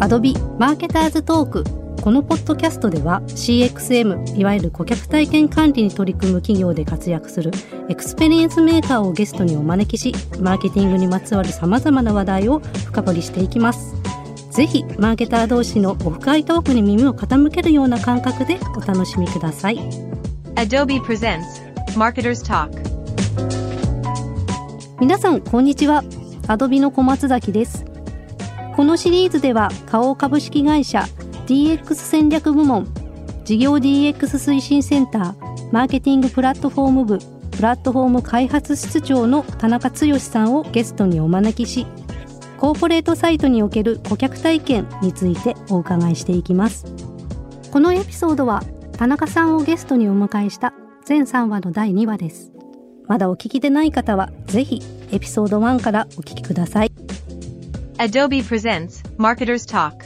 Adobe マーケターズトークこのポッドキャストでは CXM いわゆる顧客体験管理に取り組む企業で活躍するエクスペリエンスメーカーをゲストにお招きしマーケティングにまつわるさまざまな話題を深掘りしていきます。ぜひマーケター同士のオフ会トークに耳を傾けるような感覚でお楽しみください。Adobe presents Marketer's Talk. 皆さんこんにちは。アドビの小松崎ですこのシリーズでは花王株式会社 DX 戦略部門事業 DX 推進センターマーケティングプラットフォーム部プラットフォーム開発室長の田中剛さんをゲストにお招きしコーポレートサイトにおける顧客体験についてお伺いしていきます。このエピソードは田中さんをゲストにお迎えした全3話の第2話です。まだお聞きでない方はぜひエピソード1からお聞きください。Adobe presents Marketers Talk.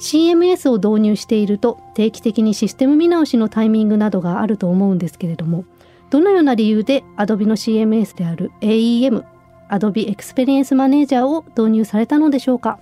CMS を導入していると定期的にシステム見直しのタイミングなどがあると思うんですけれどもどのような理由で Adobe の CMS である AEM Adobe Experience Manager を導入されたのでしょうか？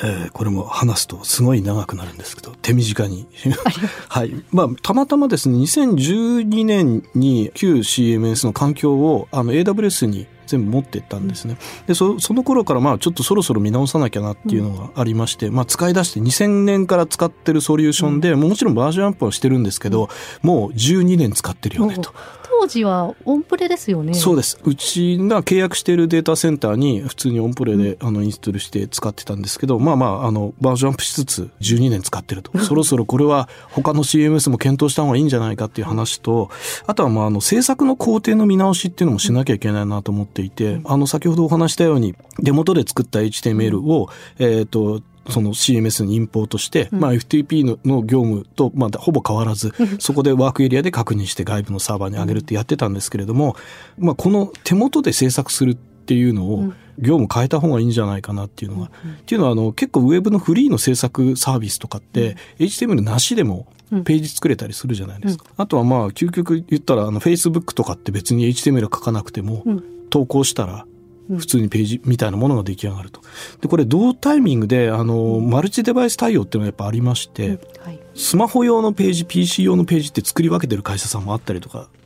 えーこれも話すとすごい長くなるんですけど手短に。はい。まあたまたまですね2012年に旧 CMS の環境をあの AWS に全部持ってったんですね。でそその頃からまあちょっとそろそろ見直さなきゃなっていうのがありまして、まあ使い出して2000年から使ってるソリューションで、もちろんバージョンアップはしてるんですけど、もう12年使ってるよねと。当時はオンプレですよねそうです。うちが契約しているデータセンターに普通にオンプレで、あのインストールして使ってたんですけど、まあまあ、あの、バージョンアップしつつ12年使ってると。そろそろこれは他の CMS も検討した方がいいんじゃないかっていう話と、あとはまあ、あの、制作の工程の見直しっていうのもしなきゃいけないなと思っていて、あの、先ほどお話したように、手元で作った HTML を、えっ、と、その CMS にインポートして、まあ FTP のの業務と、まあほぼ変わらず、そこでワークエリアで確認して外部のサーバーに上げるってやってたんですけれども、まあこの手元で制作するっていうのを業務変えた方がいいんじゃないかなっていうのが、っていうのはあの結構ウェブのフリーの制作サービスとかって、HTML なしでもページ作れたりするじゃないですか。あとはまあ究極言ったらあの Facebook とかって別に HTML 書かなくても、投稿したら普通にページみたいなものが出来上がると。で、これ同タイミングで、あの、マルチデバイス対応っていうのがやっぱありまして、はい、スマホ用のページ、PC 用のページって作り分けてる会社さんもあったりとか、あ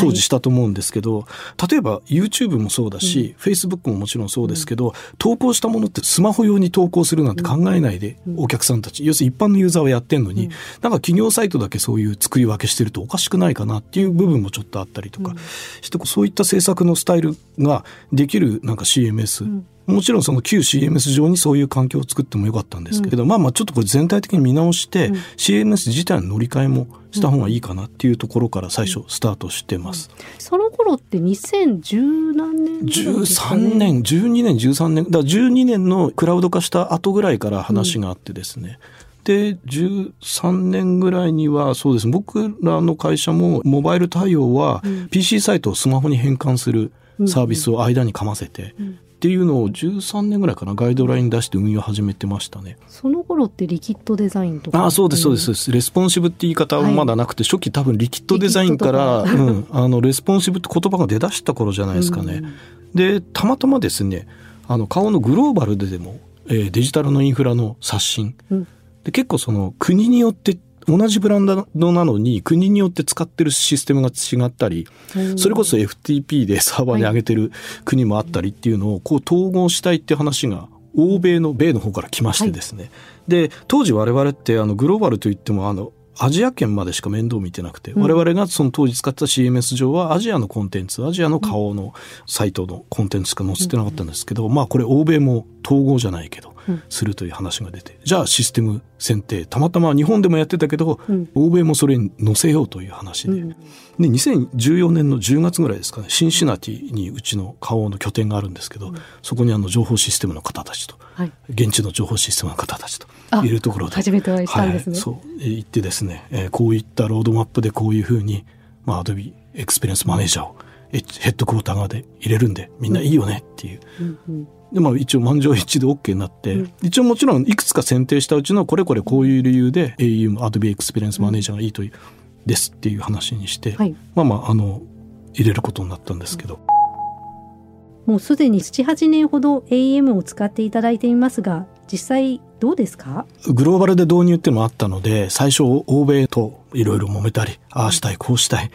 当時したと思うんですけど、例えば YouTube もそうだし、Facebook ももちろんそうですけど、投稿したものってスマホ用に投稿するなんて考えないで、お客さんたち、要するに一般のユーザーはやってんのに、なんか企業サイトだけそういう作り分けしてるとおかしくないかなっていう部分もちょっとあったりとかして、そういった制作のスタイルができるなんか CMS、もちろんその旧 CMS 上にそういう環境を作ってもよかったんですけど、まあまあちょっとこれ全体的に見直して、CMS 自体の乗り換えもした方がいいかなっていうところから最初スタートしてます。その頃って2010何年ぐらい？ですかね13年、12年、13年、だから12年のクラウド化した後ぐらいから話があってですね。で、13年ぐらいには、そうです。ね、僕らの会社もモバイル対応は PC サイトをスマホに変換するサービスを間にかませて、っていうのを13年ぐらいかな、ガイドライン出して運用始めてましたね。その頃ってリキッドデザインとかああ、そうです、そうですそうです。レスポンシブって言い方はまだなくて、初期多分リキッドデザインから、うん、あの、レスポンシブって言葉が出だした頃じゃないですかね。で、たまたまですね、あの、花王のグローバルででも、えーデジタルのインフラの刷新。うんで、結構その、国によって、同じブランドなのに国によって使ってるシステムが違ったり、それこそ FTP でサーバーに上げてる国もあったりっていうのをこう統合したいって話が欧米の米の方から来ましてですね。で、当時我々ってあのグローバルといってもあのアジア圏までしか面倒見てなくて、我々がその当時使った CMS 上はアジアのコンテンツ、アジアの顔のサイトのコンテンツしか載せてなかったんですけど、まあこれ欧米も統合じゃないけど、するという話が出て、じゃあシステム選定、たまたま日本でもやってたけど、欧米もそれに載せようという話で、で、2014年の10月ぐらいですかね、シンシナティにうちの花王の拠点があるんですけど、そこにあの情報システムの方たちと、はい。現地の情報システムの方たちとあいるところで。初めてお会いしたんですね。はい、そう。えー行ってですね、えーこういったロードマップでこういうふうに、まあ、Adobe エクスペリエンスマネージャーをえヘッドクォーター側で入れるんでみんないいよねっていう。でまあ、一応満場一致で OK になって、一応もちろんいくつか選定したうちのこれこれこういう理由で AU Adobe エクスペリエンスマネージャーがいいという、ですっていう話にして、はい。まあまああの入れることになったんですけど、もうすでに7、8年ほど AEM を使っていただいていますが、実際どうですか？グローバルで導入っていうのもあったので、最初欧米といろいろ揉めたり、ああしたい、こうしたい。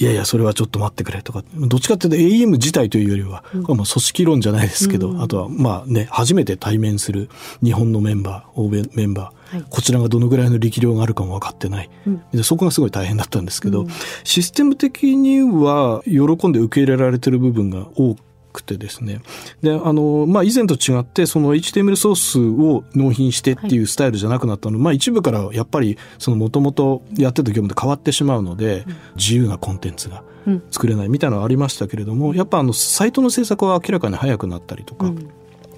いやいや、それはちょっと待ってくれとか、どっちかっていうと AEM 自体というよりは、うん、まあ組織論じゃないですけど、うん、あとはまあね、初めて対面する日本のメンバー、欧米メンバー、はい、こちらがどのぐらいの力量があるかも分かってない、うん、そこがすごい大変だったんですけど、システム的には喜んで受け入れられてる部分が多くてですね。で、あの、まあ、以前と違って、その HTML ソースを納品してっていうスタイルじゃなくなったの。で、はい、まあ、一部からやっぱり、そのもともとやってた業務で変わってしまうので、うん、自由なコンテンツが作れないみたいなのはありましたけれども、やっぱあの、サイトの制作は明らかに早くなったりとか、うん。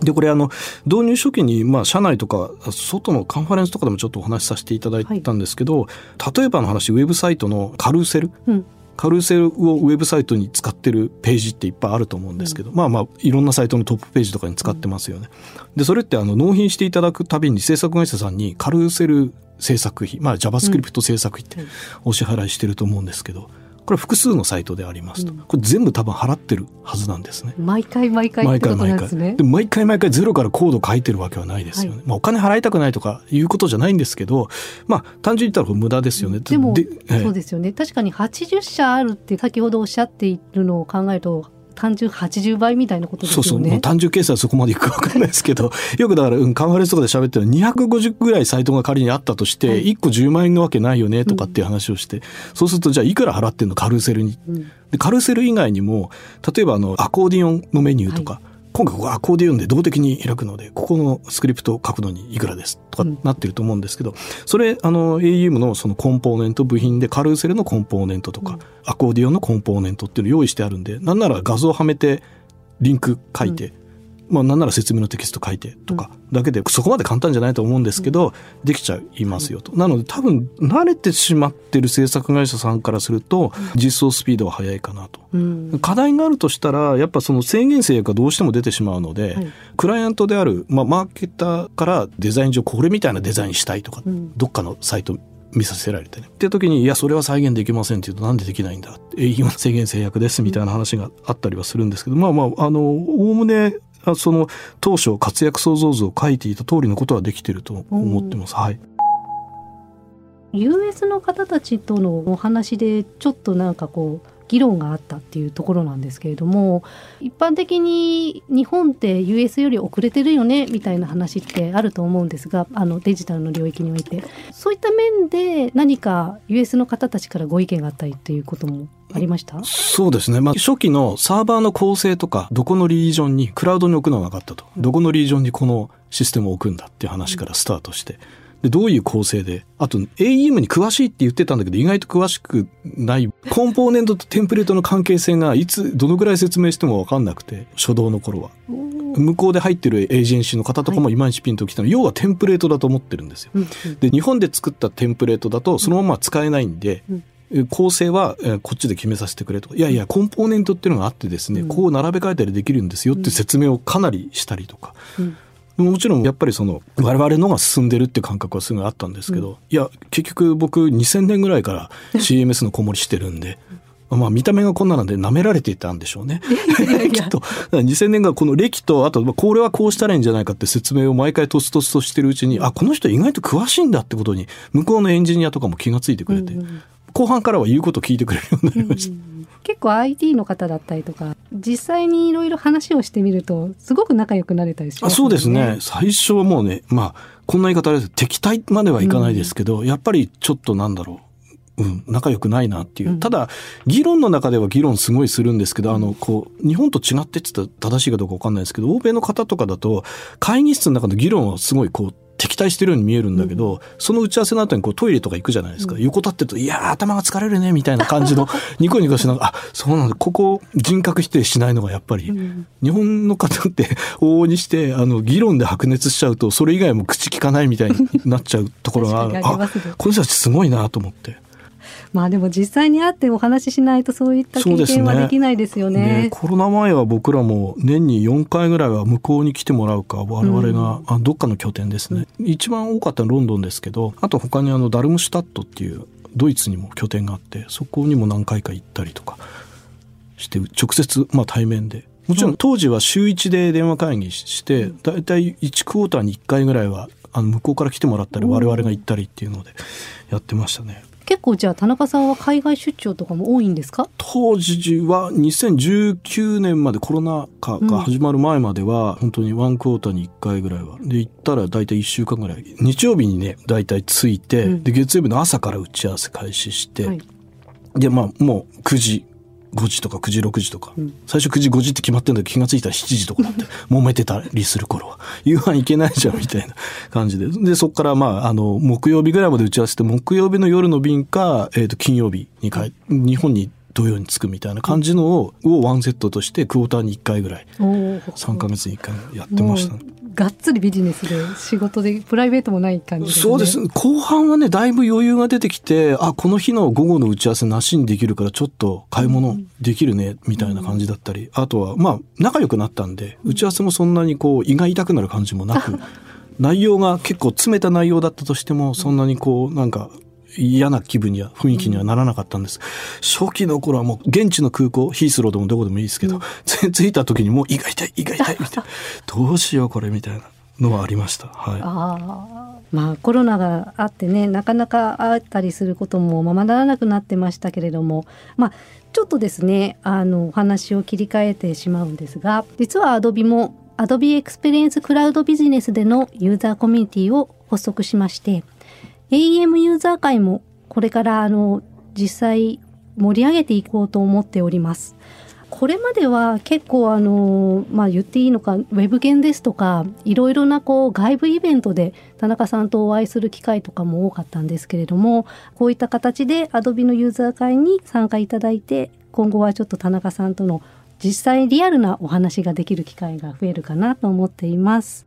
で、これあの、導入初期に、まあ、社内とか、外のカンファレンスとかでもちょっとお話しさせていただいたんですけど、はい、例えばの話、ウェブサイトのカルーセル、うん、カルーセルをウェブサイトに使ってるページっていっぱいあると思うんですけど、うん、まあまあいろんなサイトのトップページとかに使ってますよね。でそれってあの納品していただくたびに制作会社さんにカルーセル制作費、まあ JavaScript 制作費ってお支払いしてると思うんですけど、これ複数のサイトでありますと、うん、これ全部多分払ってるはずなんですね。毎回毎回毎回毎回。で毎回毎回ゼロからコード書いてるわけはないですよね。はい、まあお金払いたくないとかいうことじゃないんですけど、まあ単純に言ったら無駄ですよね。でも、そうですよね。確かに80社あるって先ほどおっしゃっているのを考えると単純80倍みたいなことですよね。そうそう。単純計算はそこまでいくか分かんないですけど、よくだから、うん、カンファレンスとかで喋ってる250ぐらいサイトが仮にあったとして、1個10万円のわけないよねとかっていう話をして、うん、そうするとじゃあいくら払ってんの？カルーセルに。うん、でカルーセル以外にも、例えばあの、アコーディオンのメニューとか、はい今回ここアコーディオンで動的に開くので、ここのスクリプトを書くのにいくらですとかなってると思うんですけど、それ、あの、AEM のそのコンポーネント部品でカルーセルのコンポーネントとか、アコーディオンのコンポーネントっていうのを用意してあるんで、なんなら画像をはめて、リンク書いて、まあなんなら説明のテキスト書いてとかだけで、そこまで簡単じゃないと思うんですけど、できちゃいますよと。なので多分慣れてしまってる制作会社さんからすると、実装スピードは速いかなと。課題があるとしたら、やっぱその制限制約がどうしても出てしまうので、クライアントである、まあマーケターからデザイン上これみたいなデザインしたいとか、どっかのサイト見させられてね。って時に、いや、それは再現できませんって言うと、なんでできないんだ営業の制限制約ですみたいな話があったりはするんですけど、まあまあ、あの、おおむね、その当初活躍創造図を書いていた通りのことはできてると思ってます。はい。US の方たちとのお話でちょっとなんかこう議論があったっていうところなんですけれども一般的に日本って US より遅れてるよねみたいな話ってあると思うんですがあのデジタルの領域においてそういった面で何か US の方たちからご意見があったりっていうこともありました？そうですね。まあ、初期のサーバーの構成とか、どこのリージョンに、クラウドに置くのが分かったと。どこのリージョンにこのシステムを置くんだっていう話からスタートして。で、どういう構成で、あと AEM に詳しいって言ってたんだけど、意外と詳しくない、コンポーネントとテンプレートの関係性がいつ、どのぐらい説明してもわかんなくて、初動の頃は。向こうで入ってるエージェンシーの方とかもい。まいちピンときたの、はい、要はテンプレートだと思ってるんですよ。で、日本で作ったテンプレートだと、そのまま使えないんで、構成はこっちで決めさせてくれと。いやいや、コンポーネントっていうのがあってですね、こう並べ替えたりできるんですよって説明をかなりしたりとか。うんもちろんやっぱりその我々のが進んでるって感覚はすごいあったんですけど、うん、いや結局僕2000年ぐらいから CMS の子守してるんで。まあ見た目がこんななんで舐められていたんでしょうね。きっと。2000年がこの歴と、あと、これはこうしたらいいんじゃないかって説明を毎回とつとつとしてるうちに、あ、この人意外と詳しいんだってことに、向こうのエンジニアとかも気がついてくれて、後半からは言うこと聞いてくれるようになりました。結構 IT の方だったりとか実際にいろいろ話をしてみるとすごく仲良くなれたりしますね。そうですね。最初はもうねまあこんな言い方あれです敵対まではいかないですけど、うん、やっぱりちょっとなんだろう。うん、仲良くないなっていう。ただ、議論の中では議論すごいするんですけど、あの、こう、日本と違ってって言ったら正しいかどうかわかんないですけど、欧米の方とかだと、会議室の中の議論はすごいこう、敵対してるように見えるんだけど、うん、その打ち合わせの後にこうトイレとか行くじゃないですか。うん、横立ってると、いや頭が疲れるね、みたいな感じの、ニコニコしながら、あ、そうなんだ、ここ人格否定しないのがやっぱり、うん、日本の方って往々にして、あの、議論で白熱しちゃうと、それ以外も口聞かないみたいになっちゃうところがある。あ、この人たちすごいなと思って。まあでも実際に会ってお話ししないとそういった経験はできないですよね、ね、コロナ前は僕らも年に4回ぐらいは向こうに来てもらうか我々が、あどっかの拠点ですね、うん、一番多かったのはロンドンですけどあと他にあのダルムシュタットっていうドイツにも拠点があってそこにも何回か行ったりとかして直接、まあ、対面で。もちろん当時は週1で電話会議してだいたい1クォーターに1回ぐらいはあの向こうから来てもらったり我々が行ったりっていうのでやってましたね。結構じゃあ田中さんは海外出張とかも多いんですか？当時は2019年までコロナ禍が始まる前までは本当にワンクォーターに1回ぐらいは。で行ったら大体1週間ぐらい。日曜日にね大体着いて、うん。で月曜日の朝から打ち合わせ開始して、はい。でまあもう9時5時とか9時6時とか、うん。最初9時5時って決まってんだけど気がついたら7時とかなって。揉めてたりする頃は。夕飯行けないじゃんみたいな感じで。でそこからまああの木曜日ぐらいまで打ち合わせて木曜日の夜の便か、えー、と金曜日に帰日本に土曜に着くみたいな感じのを,、をワンセットとしてクォーターに1回ぐらいおー3ヶ月に1回やってましたね。がっつりビジネスで仕事でプライベートもない感じねそうです。後半はね、だいぶ余裕が出てきて、あ、この日の午後の打ち合わせなしにできるから、ちょっと買い物できるね、みたいな感じだったり、あとは、まあ、仲良くなったんで、打ち合わせもそんなにこう、胃が痛くなる感じもなく、内容が結構詰めた内容だったとしても、そんなにこう、なんか、嫌な気分には、雰囲気にはならなかったんです。初期の頃はもう、現地の空港、ヒースローでもどこでもいいですけど、着いた時にもう胃が痛い、胃が痛い、みたいな。どうしよう、これ、みたいなのはありました？はい。ああまあコロナがあってねなかなか会ったりすることもままならなくなってましたけれどもまあちょっとですねあのお話を切り替えてしまうんですが実は Adobe も Adobe Experience Cloud ビジネスでのユーザーコミュニティを発足しまして AM ユーザー会もこれからあの実際盛り上げていこうと思っております。これまでは結構あの、まあ言っていいのか、ウェブ研ですとか、いろいろなこう外部イベントで田中さんとお会いする機会とかも多かったんですけれども、こういった形で Adobe のユーザー会に参加いただいて、今後はちょっと田中さんとの実際リアルなお話ができる機会が増えるかなと思っています。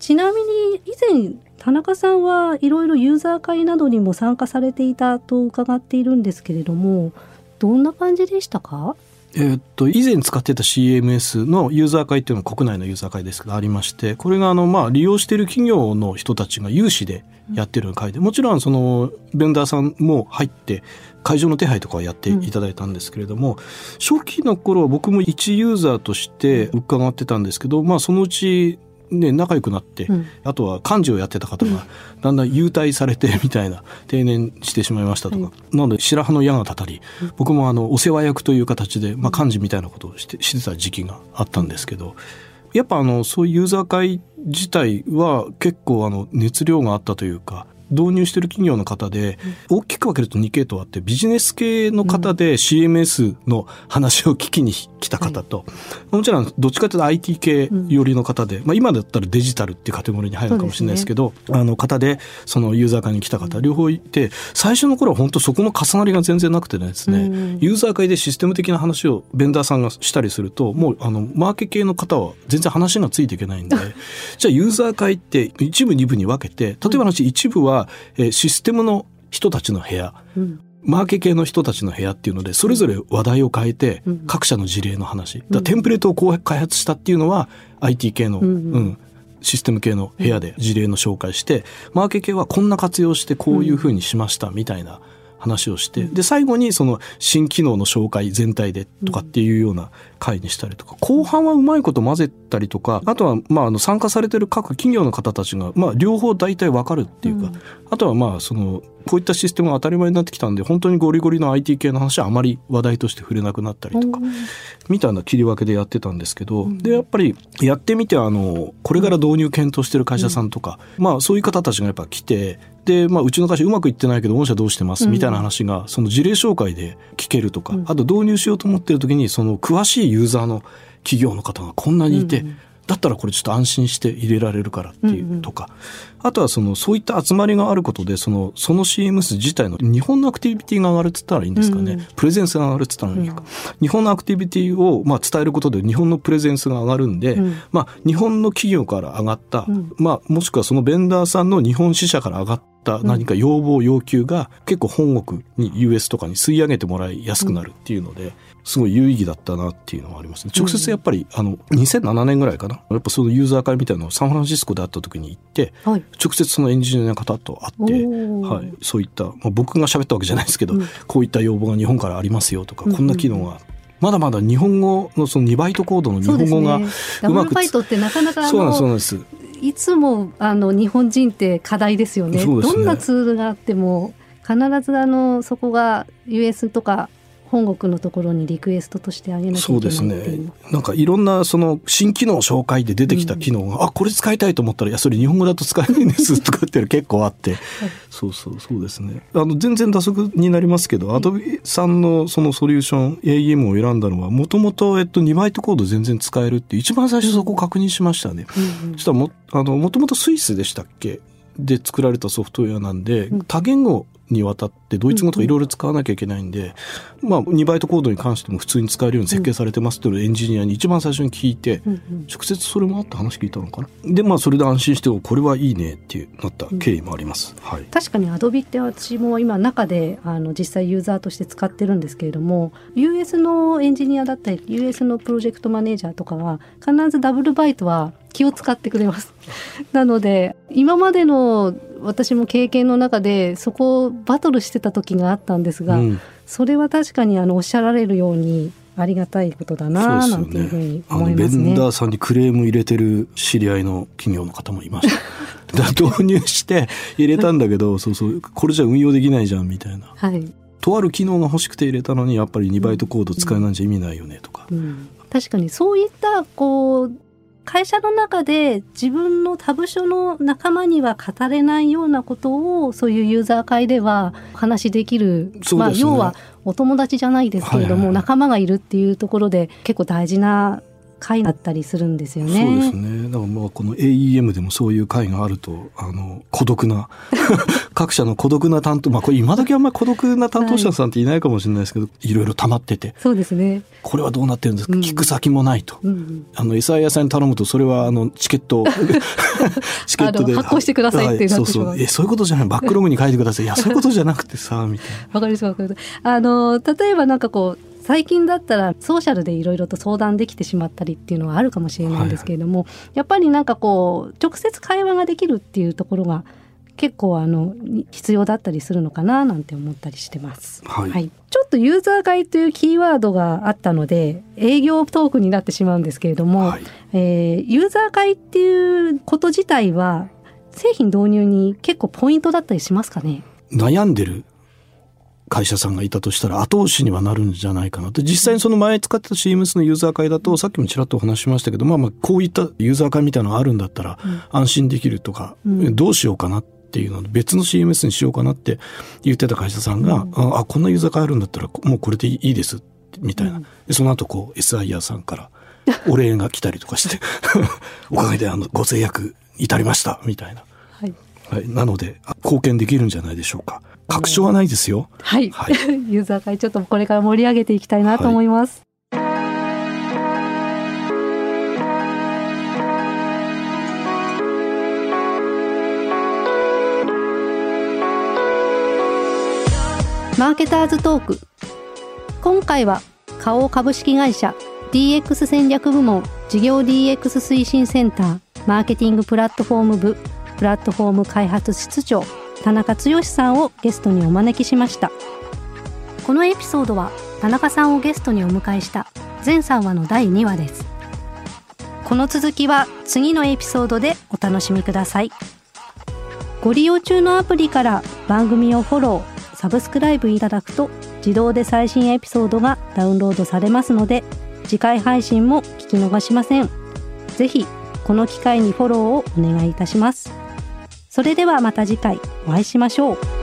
ちなみに以前田中さんはいろいろユーザー会などにも参加されていたと伺っているんですけれどもどんな感じでしたか？えーっと以前使ってた CMS のユーザー会っていうのは国内のユーザー会ですけどありましてこれがあのまあ利用している企業の人たちが有志でやってる会でもちろんそのベンダーさんも入って会場の手配とかはやっていただいたんですけれども、初期の頃は僕も一ユーザーとして伺ってたんですけどまあそのうちね、仲良くなって、うん。あとは幹事をやってた方がだんだん優待されてみたいな定年してしまいましたとか、はなので白羽の矢が立たり僕もあのお世話役という形で、まあ、幹事みたいなことをしてしてた時期があったんですけどやっぱあのそういうユーザー会自体は結構あの熱量があったというか導入してる企業の方で、大きく分けると2系統あってビジネス系の方で CMS の話を聞きに来た方と、もちろんどっちかというと IT 系寄りの方で、まあ、今だったらデジタルっていうカテゴリーに入るのかもしれないですけどあの方でそのユーザー会に来た方両方いて最初の頃は本当そこの重なりが全然なくてですね、うん。ユーザー会でシステム的な話をベンダーさんがしたりするともうあのマーケ系の方は全然話がついていけないんで じゃあユーザー会って一部二部に分けて例えばの話一部は、えーシステムの人たちの部屋うん。マーケ系の人たちの部屋っていうのでそれぞれ話題を変えてうん。各社の事例の話。だテンプレートをこう開発したっていうのは IT 系の、うんうん。うん。システム系の部屋で事例の紹介してマーケ系はこんな活用してこういうふうにしましたみたいな話をしてで最後にその新機能の紹介全体でとかっていうような回にしたりとか後半はうまいこと混ぜたりとかあとはまああの参加されてる各企業の方たちがまあ両方大体わかるっていうか、うん。あとはまあそのこういったシステムが当たり前になってきたんで本当にゴリゴリの IT 系の話はあまり話題として触れなくなったりとかみたいな切り分けでやってたんですけど、でやっぱりやってみてあのこれから導入検討してる会社さんとか、まあそういう方たちがやっぱ来てで、まあ、うちの会社うまくいってないけど御社どうしてます？みたいな話がその事例紹介で聞けるとか、あと導入しようと思ってる時にその詳しいユーザーの企業の方がこんなにいて、だったらこれちょっと安心して入れられるからっていうとか、あとはそのそういった集まりがあることでそのその CMS 自体の日本のアクティビティが上がるっつったらいいんですかね、うんプレゼンスが上がるっつったらいいか、日本のアクティビティをまあ伝えることで日本のプレゼンスが上がるんで、うん。まあ日本の企業から上がった、うん。まあもしくはそのベンダーさんの日本支社から上がったった何か要望要求が結構本国に US とかに吸い上げてもらいやすくなるっていうので、すごい有意義だったなっていうのはありますね。直接やっぱり、あの、2007年ぐらいかな？やっぱそのユーザー会みたいなのをサンフランシスコで会った時に行って、はい。直接そのエンジニアの方と会って、はい、そういった、まあ、僕が喋ったわけじゃないですけど、うんこういった要望が日本からありますよとか、こんな機能が、まだまだ日本語のその2バイトコードの日本語が、ね。ダブルバイトってなかなかあそうなんです。いつもあの日本人って課題ですよね。ねどんなツールがあっても必ずあのそこが US とか本国のところにリクエストとしてあげなきゃいうけそですないっていうね。なんかいろんなその新機能紹介で出てきた機能が、あ、これ使いたいと思ったら、いや、それ日本語だと使えないんですとかっていうの結構あって、そうそう、そうですね。あの、全然打足になりますけど、アドビさんのそのソリューション、AEM を選んだのは、もともと、えっと、2バイトコード全然使えるっていう、一番最初そこを確認しましたね。うんうん。そしたらも、あの、もともとスイスでしたっけ？で作られたソフトウェアなんで、うん。多言語にわたってドイツ語とかいろいろ使わなきゃいけないんで、まあ、2バイトコードに関しても普通に使えるように設計されてますっていうのをエンジニアに一番最初に聞いて、直接それもあって話聞いたのかな？で、まあ、それで安心して、おこれはいいねっていうなった経緯もあります。はい。確かに Adobe って私も今中であの実際ユーザーとして使ってるんですけれども US のエンジニアだったり US のプロジェクトマネージャーとかは必ずダブルバイトは気を使ってくれます。なので今までの私も経験の中でそこをバトルしてた時があったんですが、うん、それは確かにあのおっしゃられるようにありがたいことだなそうなんていうふうに思の、ベいますね。ンダーさんにクレーム入れてる知り合いの企業の方もいました。導入して入れたんだけど、そうそう、これじゃ運用できないじゃんみたいな。はい、とある機能が欲しくて入れたのに、やっぱり2バイトコード使えないんじゃ意味ないよねとか。うん、確かにそういったこう会社の中で自分の他部署の仲間には語れないようなことをそういうユーザー会ではお話しできる、ね。まあ要はお友達じゃないですけれども、仲間がいるっていうところで結構大事な会だったりするんですよね。そうですね。だからまあこの AEM でもそういう会があると、あの、孤独な、各社の孤独な担当、まあこれ今時あんまり孤独な担当者さんっていないかもしれないですけど、い、ろいろ溜まってて、そうですね。これはどうなってるんですか、うん聞く先もないと。うんうんあの、SI さんに頼むと、それは、あの、チケットを、チケットで。発行してくださいってそうそう。え、そういうことじゃない。バックログに書いてください。いや、そういうことじゃなくてさ、みたいな。わかりますわかります。あの例えばなんかこう最近だったらソーシャルでいろいろと相談できてしまったりっていうのはあるかもしれないんですけれども、やっぱりなんかこう直接会話ができるっていうところが結構あの必要だったりするのかななんて思ったりしてます。はいちょっとユーザー会というキーワードがあったので営業トークになってしまうんですけれども、はい。えーユーザー会っていうこと自体は製品導入に結構ポイントだったりしますかね？悩んでる会社さんがいたとしたら後押しにはなるんじゃないかなって実際にその前使ってた CMS のユーザー会だとさっきもちらっとお話ししましたけどまあまあこういったユーザー会みたいなのがあるんだったら安心できるとか、うん。どうしようかなっていうので別の CMS にしようかなって言ってた会社さんが、ああこんなユーザー会あるんだったらもうこれでいいですみたいな、でその後こう SIR さんからお礼が来たりとかして おかげであのご制約至りましたみたいな。はいはい、なのであ貢献できるんじゃないでしょうか。確証はないですよ。はい、はい ユーザー会ちょっとこれから盛り上げていきたいなと思います。マーケターズトーク今回は花王株式会社 DX 戦略部門事業 DX 推進センターマーケティングプラットフォーム部プラットフォーム開発室長田中剛さんをゲストにお招きしました。このエピソードは田中さんをゲストにお迎えした全3話の第2話です。この続きは次のエピソードでお楽しみください。ご利用中のアプリから番組をフォローサブスクライブいただくと自動で最新エピソードがダウンロードされますので次回配信も聞き逃しません。ぜひこの機会にフォローをお願いいたします。それではまた次回お会いしましょう。